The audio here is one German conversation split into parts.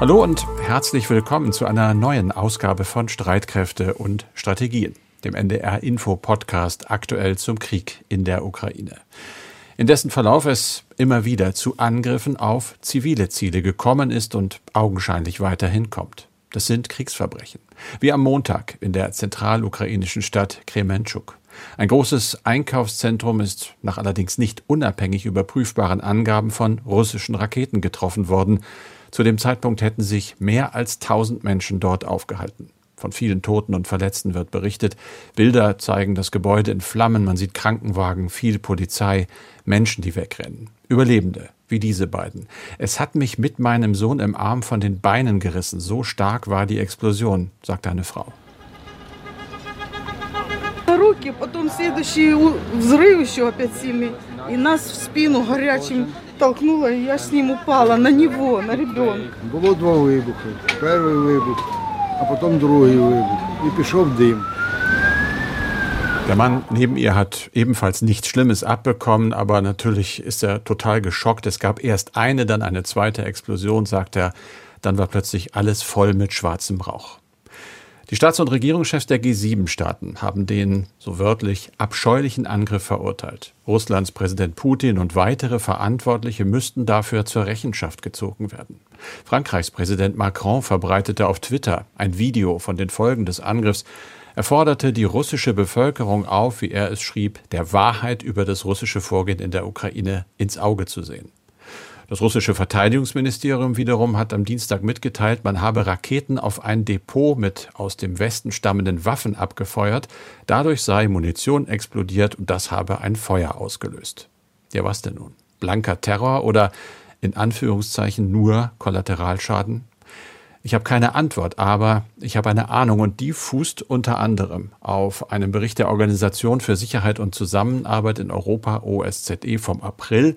Hallo und herzlich willkommen zu einer neuen Ausgabe von Streitkräfte und Strategien, dem NDR Info Podcast aktuell zum Krieg in der Ukraine. In dessen Verlauf es immer wieder zu Angriffen auf zivile Ziele gekommen ist und augenscheinlich weiterhin kommt. Das sind Kriegsverbrechen. Wie am Montag in der zentralukrainischen Stadt Kremenchuk. Ein großes Einkaufszentrum ist nach allerdings nicht unabhängig überprüfbaren Angaben von russischen Raketen getroffen worden. Zu dem Zeitpunkt hätten sich mehr als 1000 Menschen dort aufgehalten. Von vielen Toten und Verletzten wird berichtet. Bilder zeigen das Gebäude in Flammen, man sieht Krankenwagen, viel Polizei, Menschen, die wegrennen. Überlebende, wie diese beiden. Es hat mich mit meinem Sohn im Arm von den Beinen gerissen. So stark war die Explosion, sagt eine Frau. руки, потом следующий взрыв еще опять сильный. И нас в спину горячим толкнуло, и я с ним упала на него, на ребенка. Було два вибухи. Перший вибух, а потім другий вибух. І пішов дим. Der Mann neben ihr hat ebenfalls nichts Schlimmes abbekommen, aber natürlich ist er total geschockt. Es gab erst eine, dann eine zweite Explosion, sagt er. Dann war plötzlich alles voll mit schwarzem Rauch. Die Staats- und Regierungschefs der G7-Staaten haben den, so wörtlich, abscheulichen Angriff verurteilt. Russlands Präsident Putin und weitere Verantwortliche müssten dafür zur Rechenschaft gezogen werden. Frankreichs Präsident Macron verbreitete auf Twitter ein Video von den Folgen des Angriffs. Er forderte die russische Bevölkerung auf, wie er es schrieb, der Wahrheit über das russische Vorgehen in der Ukraine ins Auge zu sehen. Das russische Verteidigungsministerium wiederum hat am Dienstag mitgeteilt, man habe Raketen auf ein Depot mit aus dem Westen stammenden Waffen abgefeuert. Dadurch sei Munition explodiert und das habe ein Feuer ausgelöst. Ja, was denn nun? Blanker Terror oder in Anführungszeichen nur Kollateralschaden? Ich habe keine Antwort, aber ich habe eine Ahnung und die fußt unter anderem auf einem Bericht der Organisation für Sicherheit und Zusammenarbeit in Europa OSZE vom April,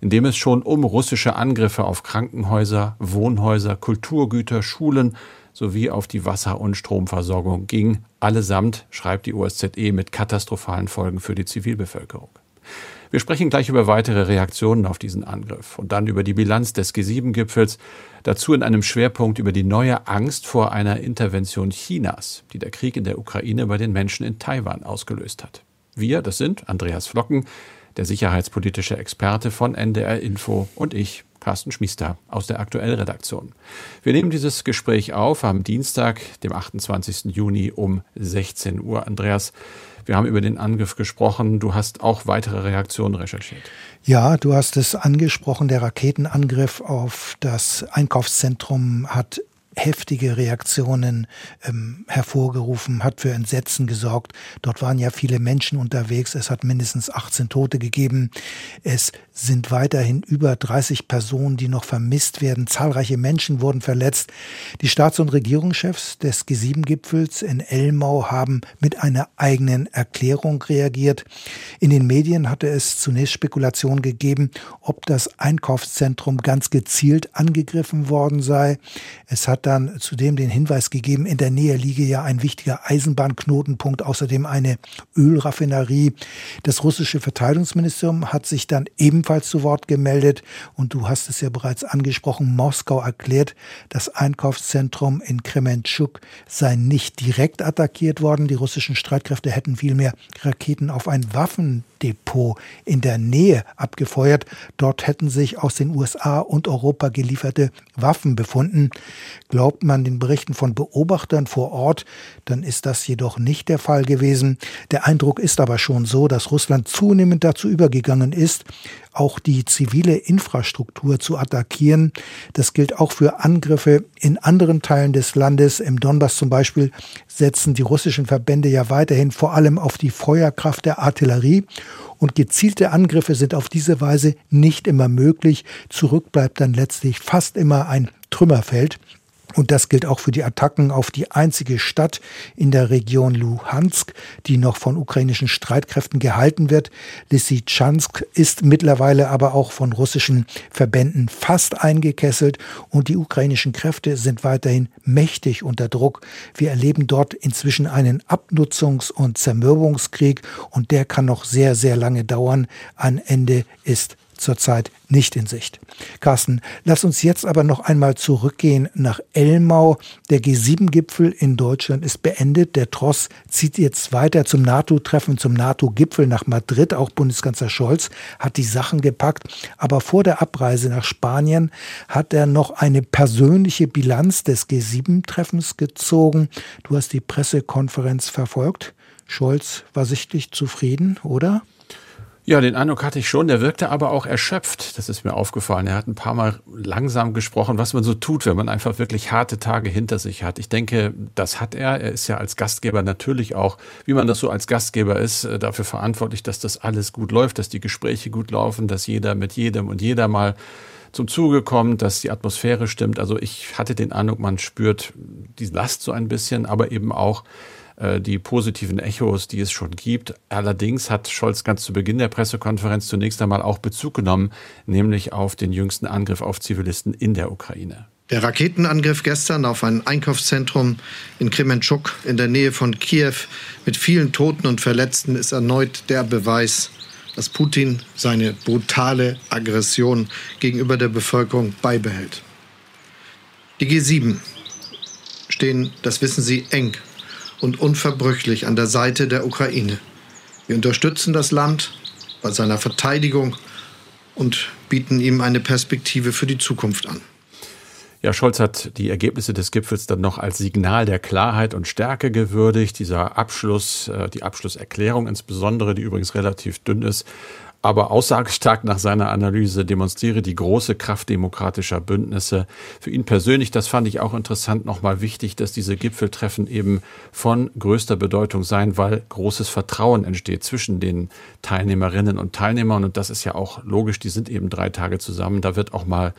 in dem es schon um russische Angriffe auf Krankenhäuser, Wohnhäuser, Kulturgüter, Schulen sowie auf die Wasser- und Stromversorgung ging, allesamt, schreibt die OSZE, mit katastrophalen Folgen für die Zivilbevölkerung. Wir sprechen gleich über weitere Reaktionen auf diesen Angriff und dann über die Bilanz des G7-Gipfels, dazu in einem Schwerpunkt über die neue Angst vor einer Intervention Chinas, die der Krieg in der Ukraine bei den Menschen in Taiwan ausgelöst hat. Wir, das sind Andreas Flocken, der sicherheitspolitische Experte von NDR Info und ich, Carsten Schmiester aus der Aktuellredaktion. Wir nehmen dieses Gespräch auf am Dienstag, dem 28. Juni um 16 Uhr. Andreas, wir haben über den Angriff gesprochen. Du hast auch weitere Reaktionen recherchiert. Ja, du hast es angesprochen. Der Raketenangriff auf das Einkaufszentrum hat heftige Reaktionen ähm, hervorgerufen, hat für Entsetzen gesorgt. Dort waren ja viele Menschen unterwegs. Es hat mindestens 18 Tote gegeben. Es sind weiterhin über 30 Personen, die noch vermisst werden. Zahlreiche Menschen wurden verletzt. Die Staats- und Regierungschefs des G7-Gipfels in Elmau haben mit einer eigenen Erklärung reagiert. In den Medien hatte es zunächst Spekulationen gegeben, ob das Einkaufszentrum ganz gezielt angegriffen worden sei. Es hat dann zudem den Hinweis gegeben, in der Nähe liege ja ein wichtiger Eisenbahnknotenpunkt, außerdem eine Ölraffinerie. Das russische Verteidigungsministerium hat sich dann ebenfalls zu Wort gemeldet und du hast es ja bereits angesprochen, Moskau erklärt, das Einkaufszentrum in Kremenchuk sei nicht direkt attackiert worden. Die russischen Streitkräfte hätten vielmehr Raketen auf ein Waffendepot in der Nähe abgefeuert. Dort hätten sich aus den USA und Europa gelieferte Waffen befunden. Glaubt man den Berichten von Beobachtern vor Ort, dann ist das jedoch nicht der Fall gewesen. Der Eindruck ist aber schon so, dass Russland zunehmend dazu übergegangen ist, auch die zivile Infrastruktur zu attackieren. Das gilt auch für Angriffe in anderen Teilen des Landes. Im Donbass zum Beispiel setzen die russischen Verbände ja weiterhin vor allem auf die Feuerkraft der Artillerie. Und gezielte Angriffe sind auf diese Weise nicht immer möglich. Zurück bleibt dann letztlich fast immer ein Trümmerfeld. Und das gilt auch für die Attacken auf die einzige Stadt in der Region Luhansk, die noch von ukrainischen Streitkräften gehalten wird. Lysychansk ist mittlerweile aber auch von russischen Verbänden fast eingekesselt und die ukrainischen Kräfte sind weiterhin mächtig unter Druck. Wir erleben dort inzwischen einen Abnutzungs- und Zermürbungskrieg und der kann noch sehr, sehr lange dauern. Ein Ende ist zurzeit nicht in Sicht. Carsten, lass uns jetzt aber noch einmal zurückgehen nach Elmau. Der G7-Gipfel in Deutschland ist beendet. Der Tross zieht jetzt weiter zum NATO-Treffen, zum NATO-Gipfel nach Madrid. Auch Bundeskanzler Scholz hat die Sachen gepackt. Aber vor der Abreise nach Spanien hat er noch eine persönliche Bilanz des G7-Treffens gezogen. Du hast die Pressekonferenz verfolgt. Scholz war sichtlich zufrieden, oder? Ja, den Eindruck hatte ich schon. Der wirkte aber auch erschöpft. Das ist mir aufgefallen. Er hat ein paar Mal langsam gesprochen, was man so tut, wenn man einfach wirklich harte Tage hinter sich hat. Ich denke, das hat er. Er ist ja als Gastgeber natürlich auch, wie man das so als Gastgeber ist, äh, dafür verantwortlich, dass das alles gut läuft, dass die Gespräche gut laufen, dass jeder mit jedem und jeder mal zum Zuge kommt, dass die Atmosphäre stimmt. Also ich hatte den Eindruck, man spürt die Last so ein bisschen, aber eben auch, die positiven Echos, die es schon gibt. Allerdings hat Scholz ganz zu Beginn der Pressekonferenz zunächst einmal auch Bezug genommen, nämlich auf den jüngsten Angriff auf Zivilisten in der Ukraine. Der Raketenangriff gestern auf ein Einkaufszentrum in Krementschuk in der Nähe von Kiew mit vielen Toten und Verletzten ist erneut der Beweis, dass Putin seine brutale Aggression gegenüber der Bevölkerung beibehält. Die G7 stehen, das wissen Sie, eng und unverbrüchlich an der Seite der Ukraine. Wir unterstützen das Land bei seiner Verteidigung und bieten ihm eine Perspektive für die Zukunft an. Ja, Scholz hat die Ergebnisse des Gipfels dann noch als Signal der Klarheit und Stärke gewürdigt. Dieser Abschluss, äh, die Abschlusserklärung insbesondere, die übrigens relativ dünn ist, aber aussagestark nach seiner Analyse demonstriere die große Kraft demokratischer Bündnisse. Für ihn persönlich, das fand ich auch interessant, nochmal wichtig, dass diese Gipfeltreffen eben von größter Bedeutung seien, weil großes Vertrauen entsteht zwischen den Teilnehmerinnen und Teilnehmern. Und das ist ja auch logisch, die sind eben drei Tage zusammen. Da wird auch mal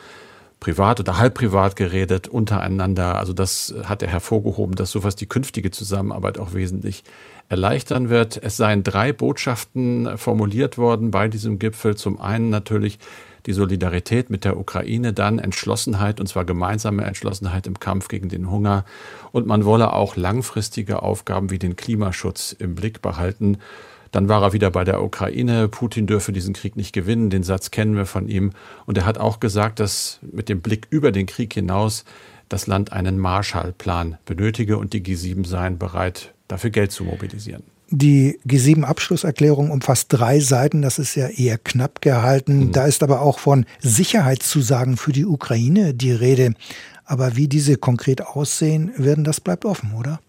privat oder halb privat geredet untereinander. Also das hat er hervorgehoben, dass sowas die künftige Zusammenarbeit auch wesentlich erleichtern wird. Es seien drei Botschaften formuliert worden bei diesem Gipfel. Zum einen natürlich die Solidarität mit der Ukraine, dann Entschlossenheit, und zwar gemeinsame Entschlossenheit im Kampf gegen den Hunger. Und man wolle auch langfristige Aufgaben wie den Klimaschutz im Blick behalten. Dann war er wieder bei der Ukraine. Putin dürfe diesen Krieg nicht gewinnen. Den Satz kennen wir von ihm. Und er hat auch gesagt, dass mit dem Blick über den Krieg hinaus das Land einen Marshallplan benötige und die G7 seien bereit, dafür Geld zu mobilisieren. Die G7-Abschlusserklärung umfasst drei Seiten, das ist ja eher knapp gehalten. Mhm. Da ist aber auch von Sicherheitszusagen für die Ukraine die Rede. Aber wie diese konkret aussehen werden, das bleibt offen, oder?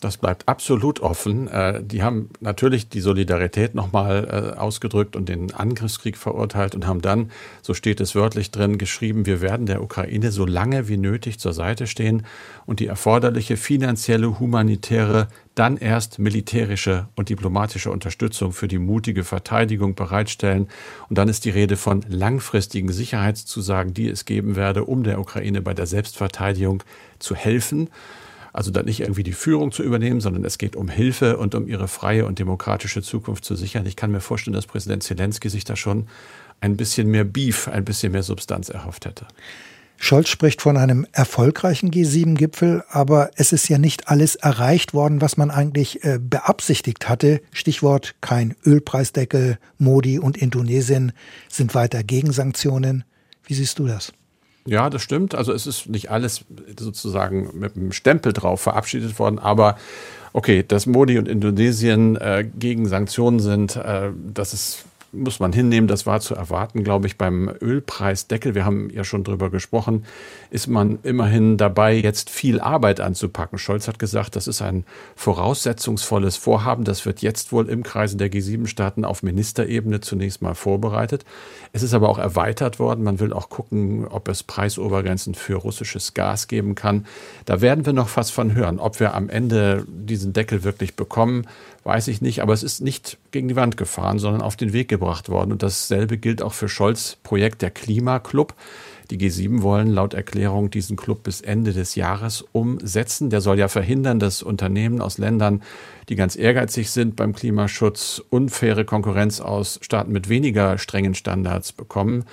Das bleibt absolut offen. Äh, die haben natürlich die Solidarität nochmal äh, ausgedrückt und den Angriffskrieg verurteilt und haben dann, so steht es wörtlich drin, geschrieben, wir werden der Ukraine so lange wie nötig zur Seite stehen und die erforderliche finanzielle, humanitäre, dann erst militärische und diplomatische Unterstützung für die mutige Verteidigung bereitstellen. Und dann ist die Rede von langfristigen Sicherheitszusagen, die es geben werde, um der Ukraine bei der Selbstverteidigung zu helfen. Also da nicht irgendwie die Führung zu übernehmen, sondern es geht um Hilfe und um ihre freie und demokratische Zukunft zu sichern. Ich kann mir vorstellen, dass Präsident Zelensky sich da schon ein bisschen mehr Beef, ein bisschen mehr Substanz erhofft hätte. Scholz spricht von einem erfolgreichen G7-Gipfel, aber es ist ja nicht alles erreicht worden, was man eigentlich äh, beabsichtigt hatte. Stichwort kein Ölpreisdeckel, Modi und Indonesien sind weiter gegen Sanktionen. Wie siehst du das? Ja, das stimmt. Also es ist nicht alles sozusagen mit einem Stempel drauf verabschiedet worden, aber okay, dass Modi und Indonesien äh, gegen Sanktionen sind, äh, das ist muss man hinnehmen, das war zu erwarten, glaube ich, beim Ölpreisdeckel. Wir haben ja schon drüber gesprochen, ist man immerhin dabei, jetzt viel Arbeit anzupacken. Scholz hat gesagt, das ist ein voraussetzungsvolles Vorhaben. Das wird jetzt wohl im Kreise der G7-Staaten auf Ministerebene zunächst mal vorbereitet. Es ist aber auch erweitert worden. Man will auch gucken, ob es Preisobergrenzen für russisches Gas geben kann. Da werden wir noch was von hören. Ob wir am Ende diesen Deckel wirklich bekommen, weiß ich nicht. Aber es ist nicht gegen die Wand gefahren, sondern auf den Weg gebracht worden. Und dasselbe gilt auch für Scholz Projekt der Klimaclub. Die G7 wollen laut Erklärung diesen Club bis Ende des Jahres umsetzen. Der soll ja verhindern, dass Unternehmen aus Ländern, die ganz ehrgeizig sind beim Klimaschutz, unfaire Konkurrenz aus Staaten mit weniger strengen Standards bekommen.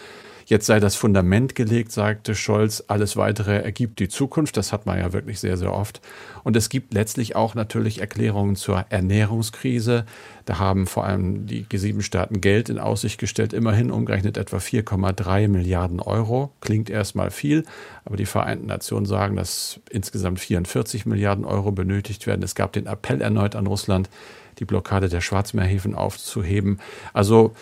Jetzt sei das Fundament gelegt, sagte Scholz. Alles weitere ergibt die Zukunft. Das hat man ja wirklich sehr, sehr oft. Und es gibt letztlich auch natürlich Erklärungen zur Ernährungskrise. Da haben vor allem die G7-Staaten Geld in Aussicht gestellt, immerhin umgerechnet etwa 4,3 Milliarden Euro. Klingt erstmal viel, aber die Vereinten Nationen sagen, dass insgesamt 44 Milliarden Euro benötigt werden. Es gab den Appell erneut an Russland, die Blockade der Schwarzmeerhäfen aufzuheben. Also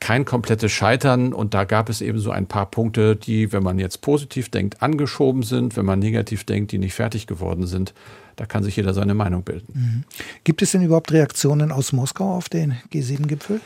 kein komplettes Scheitern und da gab es eben so ein paar Punkte, die, wenn man jetzt positiv denkt, angeschoben sind, wenn man negativ denkt, die nicht fertig geworden sind. Da kann sich jeder seine Meinung bilden. Mhm. Gibt es denn überhaupt Reaktionen aus Moskau auf den G7-Gipfel?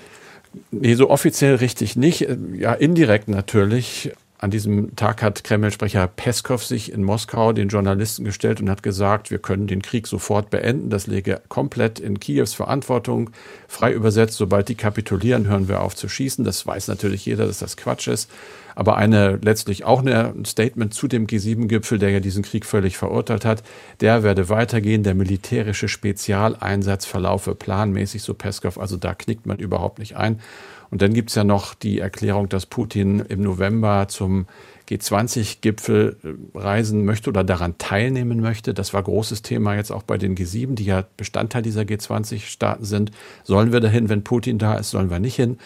Nee, so offiziell richtig nicht. Ja, indirekt natürlich. An diesem Tag hat Kreml-Sprecher Peskov sich in Moskau den Journalisten gestellt und hat gesagt, wir können den Krieg sofort beenden. Das lege komplett in Kiews Verantwortung. Frei übersetzt, sobald die kapitulieren, hören wir auf zu schießen. Das weiß natürlich jeder, dass das Quatsch ist. Aber eine letztlich auch ein Statement zu dem G7-Gipfel, der ja diesen Krieg völlig verurteilt hat, der werde weitergehen. Der militärische Spezialeinsatz verlaufe planmäßig, so Peskov. Also da knickt man überhaupt nicht ein. Und dann gibt es ja noch die Erklärung, dass Putin im November zum G20-Gipfel äh, reisen möchte oder daran teilnehmen möchte. Das war großes Thema jetzt auch bei den G7, die ja Bestandteil dieser G20-Staaten sind. Sollen wir dahin, wenn Putin da ist, sollen wir nicht hin?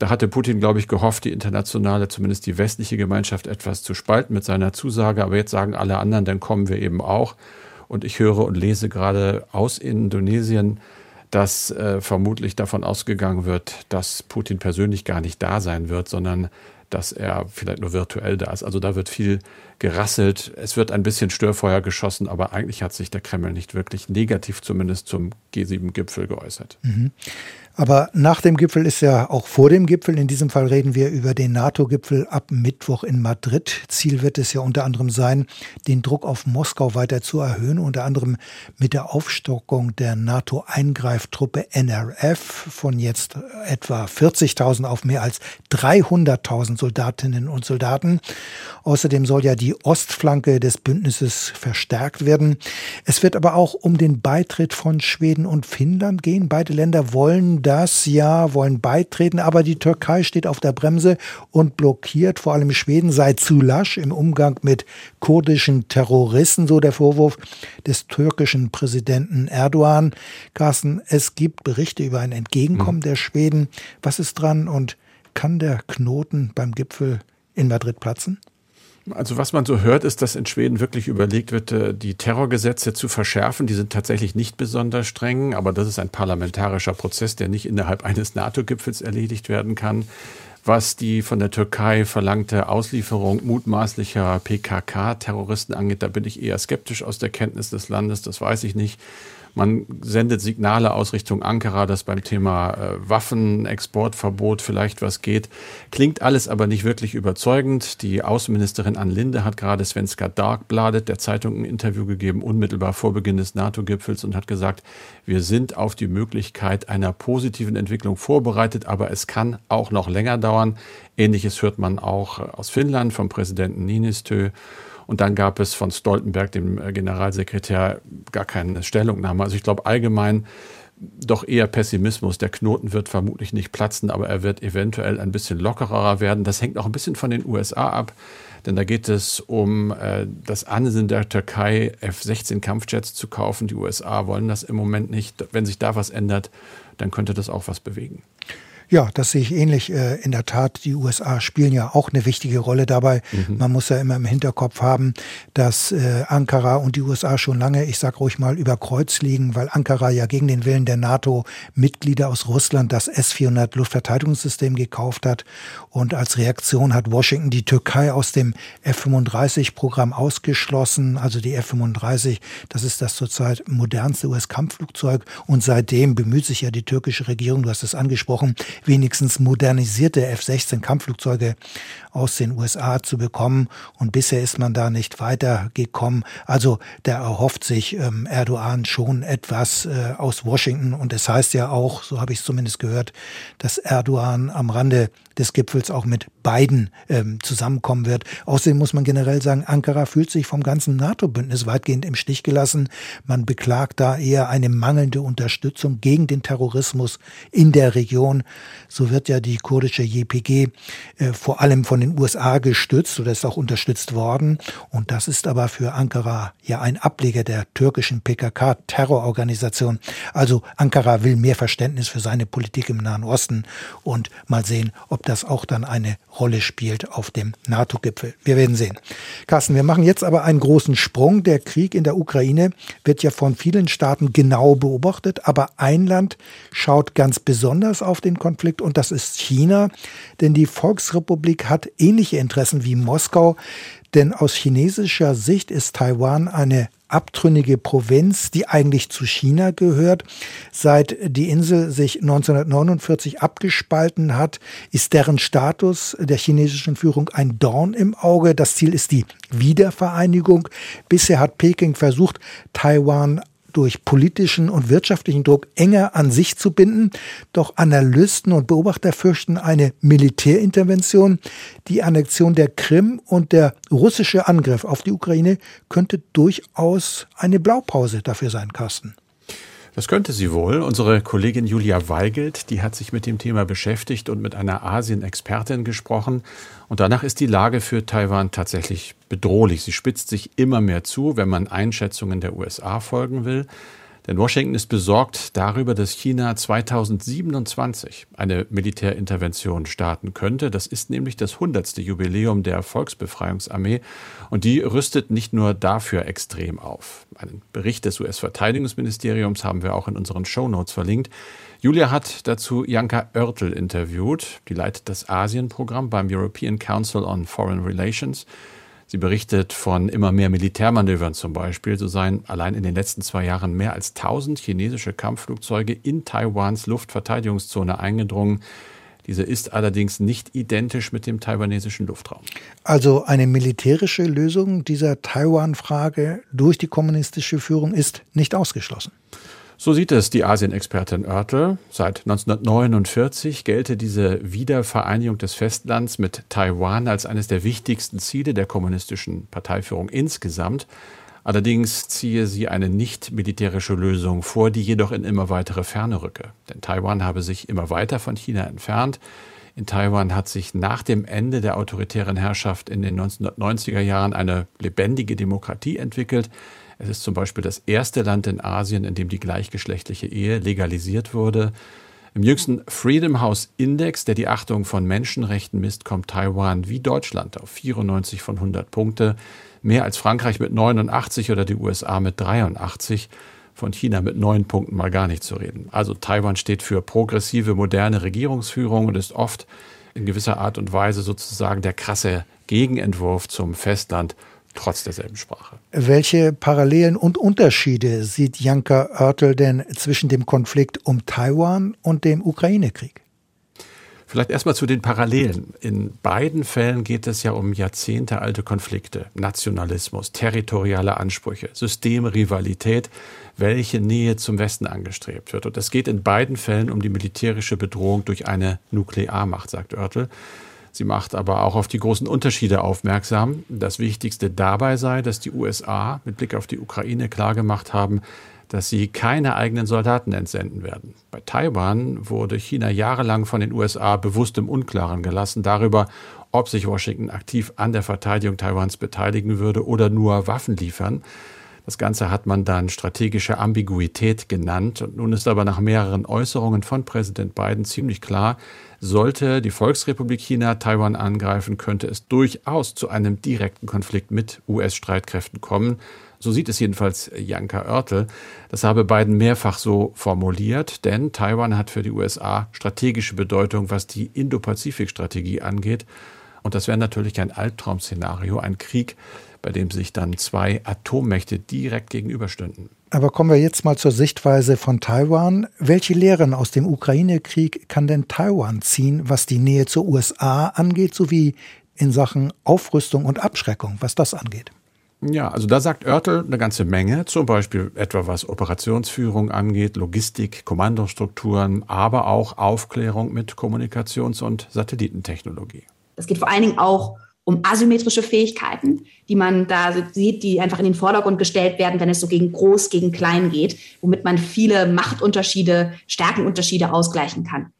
Da hatte Putin, glaube ich, gehofft, die internationale, zumindest die westliche Gemeinschaft etwas zu spalten mit seiner Zusage. Aber jetzt sagen alle anderen, dann kommen wir eben auch. Und ich höre und lese gerade aus Indonesien, dass äh, vermutlich davon ausgegangen wird, dass Putin persönlich gar nicht da sein wird, sondern dass er vielleicht nur virtuell da ist. Also da wird viel gerasselt, es wird ein bisschen Störfeuer geschossen, aber eigentlich hat sich der Kreml nicht wirklich negativ zumindest zum G7-Gipfel geäußert. Mhm. Aber nach dem Gipfel ist ja auch vor dem Gipfel. In diesem Fall reden wir über den NATO-Gipfel ab Mittwoch in Madrid. Ziel wird es ja unter anderem sein, den Druck auf Moskau weiter zu erhöhen, unter anderem mit der Aufstockung der NATO-Eingreiftruppe NRF von jetzt etwa 40.000 auf mehr als 300.000 Soldatinnen und Soldaten. Außerdem soll ja die Ostflanke des Bündnisses verstärkt werden. Es wird aber auch um den Beitritt von Schweden und Finnland gehen. Beide Länder wollen das ja, wollen beitreten, aber die Türkei steht auf der Bremse und blockiert. Vor allem Schweden sei zu lasch im Umgang mit kurdischen Terroristen, so der Vorwurf des türkischen Präsidenten Erdogan. Carsten, es gibt Berichte über ein Entgegenkommen mhm. der Schweden. Was ist dran und kann der Knoten beim Gipfel in Madrid platzen? Also was man so hört, ist, dass in Schweden wirklich überlegt wird, äh, die Terrorgesetze zu verschärfen. Die sind tatsächlich nicht besonders streng, aber das ist ein parlamentarischer Prozess, der nicht innerhalb eines NATO-Gipfels erledigt werden kann. Was die von der Türkei verlangte Auslieferung mutmaßlicher PKK-Terroristen angeht, da bin ich eher skeptisch aus der Kenntnis des Landes, das weiß ich nicht. Man sendet Signale aus Richtung Ankara, dass beim Thema äh, Waffenexportverbot vielleicht was geht. Klingt alles aber nicht wirklich überzeugend. Die Außenministerin Ann Linde hat gerade Svenska Darkbladet der Zeitung ein Interview gegeben, unmittelbar vor Beginn des NATO-Gipfels und hat gesagt, wir sind auf die Möglichkeit einer positiven Entwicklung vorbereitet, aber es kann auch noch länger dauern. Ähnliches hört man auch aus Finnland vom Präsidenten Niinistö. Und dann gab es von Stoltenberg, dem äh, Generalsekretär, gar keine Stellungnahme. Also ich glaube allgemein doch eher Pessimismus. Der Knoten wird vermutlich nicht platzen, aber er wird eventuell ein bisschen lockerer werden. Das hängt auch ein bisschen von den USA ab. Denn da geht es um äh, das Ansinnen der Türkei, F-16 Kampfjets zu kaufen. Die USA wollen das im Moment nicht. Wenn sich da was ändert, dann könnte das auch was bewegen. Ja, das sehe ich ähnlich. Äh, in der Tat, die USA spielen ja auch eine wichtige Rolle dabei. Mhm. Man muss ja immer im Hinterkopf haben, dass äh, Ankara und die USA schon lange, ich sage ruhig mal, über Kreuz liegen, weil Ankara ja gegen den Willen der NATO-Mitglieder aus Russland das S-400 Luftverteidigungssystem gekauft hat. Und als Reaktion hat Washington die Türkei aus dem F-35-Programm ausgeschlossen. Also die F-35, das ist das zurzeit modernste US-Kampfflugzeug. Und seitdem bemüht sich ja die türkische Regierung, du hast es angesprochen, wenigstens modernisierte F-16 Kampfflugzeuge aus den USA zu bekommen. Und bisher ist man da nicht weitergekommen. Also da erhofft sich ähm, Erdogan schon etwas äh, aus Washington. Und es heißt ja auch, so habe ich es zumindest gehört, dass Erdogan am Rande des Gipfels auch mit beiden ähm, zusammenkommen wird. Außerdem muss man generell sagen, Ankara fühlt sich vom ganzen NATO-Bündnis weitgehend im Stich gelassen. Man beklagt da eher eine mangelnde Unterstützung gegen den Terrorismus in der Region. So wird ja die kurdische JPG äh, vor allem von den USA gestützt oder ist auch unterstützt worden. Und das ist aber für Ankara ja ein Ableger der türkischen PKK-Terrororganisation. Also Ankara will mehr Verständnis für seine Politik im Nahen Osten und mal sehen, ob das auch dann eine Rolle spielt auf dem NATO-Gipfel. Wir werden sehen. Carsten, wir machen jetzt aber einen großen Sprung. Der Krieg in der Ukraine wird ja von vielen Staaten genau beobachtet, aber ein Land schaut ganz besonders auf den Konflikt und das ist China, denn die Volksrepublik hat ähnliche Interessen wie Moskau. Denn aus chinesischer Sicht ist Taiwan eine abtrünnige Provinz, die eigentlich zu China gehört. Seit die Insel sich 1949 abgespalten hat, ist deren Status der chinesischen Führung ein Dorn im Auge. Das Ziel ist die Wiedervereinigung. Bisher hat Peking versucht, Taiwan durch politischen und wirtschaftlichen Druck enger an sich zu binden. Doch Analysten und Beobachter fürchten eine Militärintervention. Die Annexion der Krim und der russische Angriff auf die Ukraine könnte durchaus eine Blaupause dafür sein, Carsten. Das könnte sie wohl. Unsere Kollegin Julia Weigelt, die hat sich mit dem Thema beschäftigt und mit einer Asien-Expertin gesprochen. Und danach ist die Lage für Taiwan tatsächlich bedrohlich. Sie spitzt sich immer mehr zu, wenn man Einschätzungen der USA folgen will. Denn Washington ist besorgt darüber, dass China 2027 eine Militärintervention starten könnte. Das ist nämlich das 100. Jubiläum der Volksbefreiungsarmee und die rüstet nicht nur dafür extrem auf. Einen Bericht des US-Verteidigungsministeriums haben wir auch in unseren Shownotes verlinkt. Julia hat dazu Janka Oertel interviewt. Die leitet das Asienprogramm beim European Council on Foreign Relations. Sie berichtet von immer mehr Militärmanövern zum Beispiel. So seien allein in den letzten zwei Jahren mehr als 1000 chinesische Kampfflugzeuge in Taiwans Luftverteidigungszone eingedrungen. Diese ist allerdings nicht identisch mit dem taiwanesischen Luftraum. Also eine militärische Lösung dieser Taiwan-Frage durch die kommunistische Führung ist nicht ausgeschlossen. So sieht es die Asienexpertin Oertel. Seit 1949 gelte diese Wiedervereinigung des Festlands mit Taiwan als eines der wichtigsten Ziele der kommunistischen Parteiführung insgesamt. Allerdings ziehe sie eine nicht militärische Lösung vor, die jedoch in immer weitere Ferne rücke. Denn Taiwan habe sich immer weiter von China entfernt. In Taiwan hat sich nach dem Ende der autoritären Herrschaft in den 1990er Jahren eine lebendige Demokratie entwickelt. Es ist zum Beispiel das erste Land in Asien, in dem die gleichgeschlechtliche Ehe legalisiert wurde. Im jüngsten Freedom House Index, der die Achtung von Menschenrechten misst, kommt Taiwan wie Deutschland auf 94 von 100 Punkte, mehr als Frankreich mit 89 oder die USA mit 83, von China mit neun Punkten mal gar nicht zu reden. Also Taiwan steht für progressive, moderne Regierungsführung und ist oft in gewisser Art und Weise sozusagen der krasse Gegenentwurf zum Festland trotz derselben Sprache. Welche Parallelen und Unterschiede sieht Janka Oertel denn zwischen dem Konflikt um Taiwan und dem Ukraine-Krieg? Vielleicht erstmal zu den Parallelen. In beiden Fällen geht es ja um jahrzehntealte Konflikte, Nationalismus, territoriale Ansprüche, Systemrivalität, welche Nähe zum Westen angestrebt wird. Und es geht in beiden Fällen um die militärische Bedrohung durch eine Nuklearmacht, sagt Oertel. Sie macht aber auch auf die großen Unterschiede aufmerksam. Das Wichtigste dabei sei, dass die USA mit Blick auf die Ukraine klargemacht haben, dass sie keine eigenen Soldaten entsenden werden. Bei Taiwan wurde China jahrelang von den USA bewusst im Unklaren gelassen darüber, ob sich Washington aktiv an der Verteidigung Taiwans beteiligen würde oder nur Waffen liefern. Das Ganze hat man dann strategische Ambiguität genannt. Und nun ist aber nach mehreren Äußerungen von Präsident Biden ziemlich klar, sollte die Volksrepublik China Taiwan angreifen, könnte es durchaus zu einem direkten Konflikt mit US-Streitkräften kommen. So sieht es jedenfalls Janka Oertel. Das habe Biden mehrfach so formuliert, denn Taiwan hat für die USA strategische Bedeutung, was die Indo-Pazifik-Strategie angeht. Und das wäre natürlich ein Albtraum-Szenario, ein Krieg, bei dem sich dann zwei Atommächte direkt gegenüberstünden. Aber kommen wir jetzt mal zur Sichtweise von Taiwan. Welche Lehren aus dem Ukraine-Krieg kann denn Taiwan ziehen, was die Nähe zur USA angeht, sowie in Sachen Aufrüstung und Abschreckung, was das angeht? Ja, also da sagt Oertel eine ganze Menge, zum Beispiel etwa was Operationsführung angeht, Logistik, Kommandostrukturen, aber auch Aufklärung mit Kommunikations- und Satellitentechnologie. Es geht vor allen Dingen auch um asymmetrische Fähigkeiten, die man da sieht, die einfach in den Vordergrund gestellt werden, wenn es so gegen Groß, gegen Klein geht, womit man viele Machtunterschiede, Stärkenunterschiede ausgleichen kann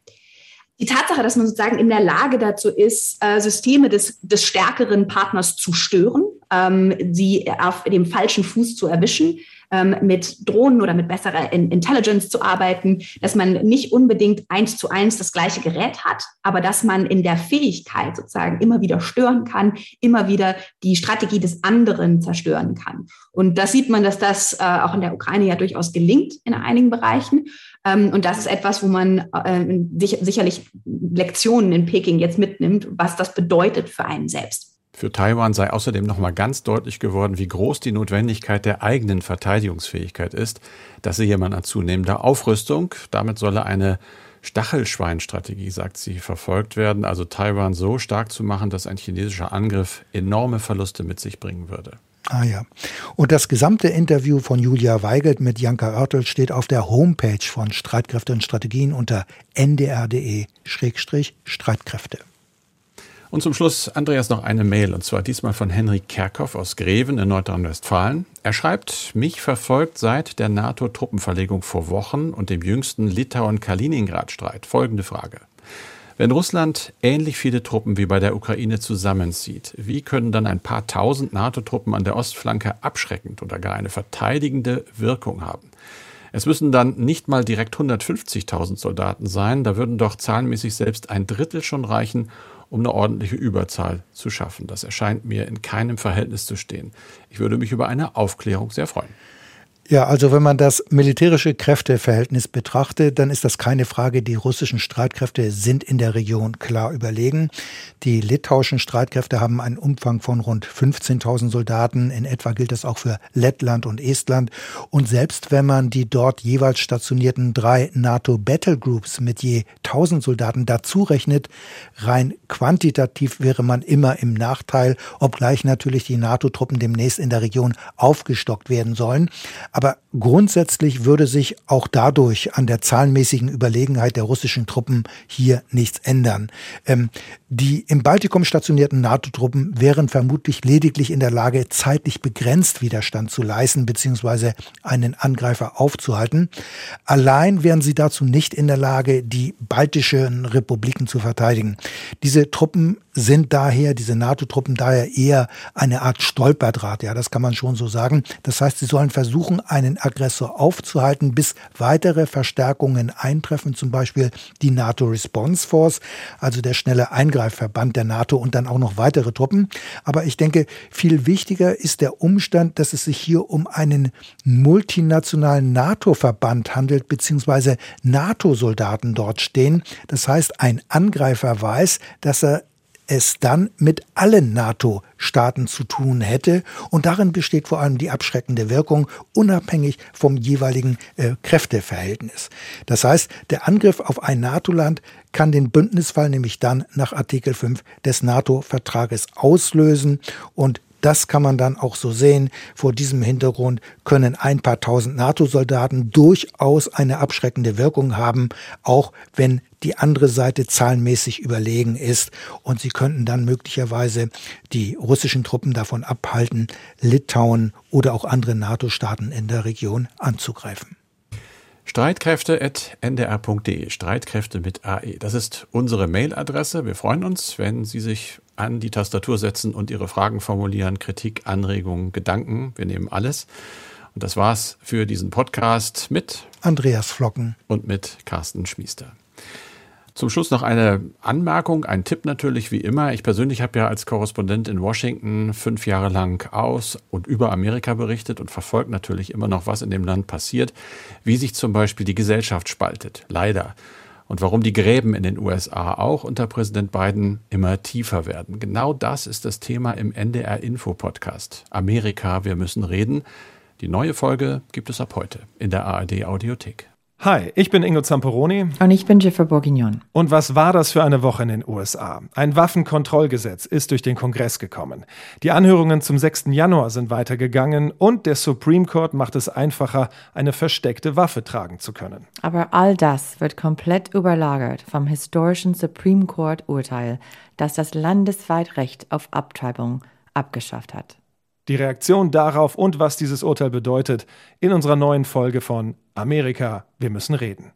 die Tatsache, dass man sozusagen in der Lage dazu ist, äh, Systeme des, des stärkeren Partners zu stören, ähm, sie auf dem falschen Fuß zu erwischen, ähm, mit Drohnen oder mit besserer Intelligence zu arbeiten, dass man nicht unbedingt eins zu eins das gleiche Gerät hat, aber dass man in der Fähigkeit sozusagen immer wieder stören kann, immer wieder die Strategie des anderen zerstören kann. Und das sieht man, dass das äh, auch in der Ukraine ja durchaus gelingt in einigen Bereichen. Ähm, und das ist etwas, wo man äh, sicherlich Lektionen in Peking jetzt mitnimmt, was das bedeutet für einen selbst. Für Taiwan sei außerdem nochmal ganz deutlich geworden, wie groß die Notwendigkeit der eigenen Verteidigungsfähigkeit ist. Das sehe man an zunehmender Aufrüstung. Damit solle eine Stachelschweinstrategie, sagt sie, verfolgt werden, also Taiwan so stark zu machen, dass ein chinesischer Angriff enorme Verluste mit sich bringen würde. Ah ja. Und das gesamte Interview von Julia Weigelt mit Janka Oertel steht auf der Homepage von Streitkräfte und Strategien unter ndr.de-streitkräfte. Und zum Schluss, Andreas, noch eine Mail, und zwar diesmal von Henry Kerkhoff aus Greven in Nordrhein-Westfalen. Er schreibt, mich verfolgt seit der NATO-Truppenverlegung vor Wochen und dem jüngsten Litauen-Kaliningrad-Streit folgende Frage. Wenn Russland ähnlich viele Truppen wie bei der Ukraine zusammenzieht, wie können dann ein paar tausend NATO-Truppen an der Ostflanke abschreckend oder gar eine verteidigende Wirkung haben? Es müssen dann nicht mal direkt 150.000 Soldaten sein, da würden doch zahlenmäßig selbst ein Drittel schon reichen, um eine ordentliche Überzahl zu schaffen. Das erscheint mir in keinem Verhältnis zu stehen. Ich würde mich über eine Aufklärung sehr freuen. Ja, also wenn man das militärische Kräfteverhältnis betrachtet, dann ist das keine Frage. Die russischen Streitkräfte sind in der Region klar überlegen. Die litauischen Streitkräfte haben einen Umfang von rund 15.000 Soldaten. In etwa gilt das auch für Lettland und Estland. Und selbst wenn man die dort jeweils stationierten drei NATO Battle Groups mit je 1000 Soldaten dazu rechnet, rein quantitativ wäre man immer im Nachteil, obgleich natürlich die NATO-Truppen demnächst in der Region aufgestockt werden sollen. Grundsätzlich würde sich auch dadurch an der zahlenmäßigen Überlegenheit der russischen Truppen hier nichts ändern. Ähm, die im Baltikum stationierten NATO-Truppen wären vermutlich lediglich in der Lage, zeitlich begrenzt Widerstand zu leisten bzw. einen Angreifer aufzuhalten. Allein wären sie dazu nicht in der Lage, die baltischen Republiken zu verteidigen. Diese Truppen sind daher, diese NATO-Truppen daher eher eine Art Stolperdraht, ja, das kann man schon so sagen. Das heißt, sie sollen versuchen, einen Aggressor aufzuhalten, bis weitere Verstärkungen eintreffen, zum Beispiel die NATO Response Force, also der schnelle Eingreifverband der NATO und dann auch noch weitere Truppen. Aber ich denke, viel wichtiger ist der Umstand, dass es sich hier um einen multinationalen NATO-Verband handelt, beziehungsweise NATO-Soldaten dort stehen. Das heißt, ein Angreifer weiß, dass er es dann mit allen NATO-Staaten zu tun hätte. Und darin besteht vor allem die abschreckende Wirkung, unabhängig vom jeweiligen äh, Kräfteverhältnis. Das heißt, der Angriff auf ein NATO-Land kann den Bündnisfall nämlich dann nach Artikel 5 des NATO-Vertrages auslösen und das kann man dann auch so sehen. Vor diesem Hintergrund können ein paar tausend NATO-Soldaten durchaus eine abschreckende Wirkung haben, auch wenn die andere Seite zahlenmäßig überlegen ist. Und sie könnten dann möglicherweise die russischen Truppen davon abhalten, Litauen oder auch andere NATO-Staaten in der Region anzugreifen. Streitkräfte.ndr.de, Streitkräfte mit AE. Das ist unsere Mailadresse. Wir freuen uns, wenn Sie sich an die Tastatur setzen und Ihre Fragen formulieren, Kritik, Anregungen, Gedanken. Wir nehmen alles. Und das war's für diesen Podcast mit Andreas Flocken und mit Carsten Schmiester. Zum Schluss noch eine Anmerkung, ein Tipp natürlich wie immer. Ich persönlich habe ja als Korrespondent in Washington fünf Jahre lang aus und über Amerika berichtet und verfolgt natürlich immer noch, was in dem Land passiert, wie sich zum Beispiel die Gesellschaft spaltet. Leider und warum die Gräben in den USA auch unter Präsident Biden immer tiefer werden. Genau das ist das Thema im NDR Info Podcast. Amerika, wir müssen reden. Die neue Folge gibt es ab heute in der ARD Audiothek. Hi, ich bin Ingo Zamperoni. Und ich bin Jennifer Bourguignon. Und was war das für eine Woche in den USA? Ein Waffenkontrollgesetz ist durch den Kongress gekommen. Die Anhörungen zum 6. Januar sind weitergegangen und der Supreme Court macht es einfacher, eine versteckte Waffe tragen zu können. Aber all das wird komplett überlagert vom historischen Supreme Court Urteil, das das landesweit Recht auf Abtreibung abgeschafft hat. Die Reaktion darauf und was dieses Urteil bedeutet in unserer neuen Folge von Amerika, wir müssen reden.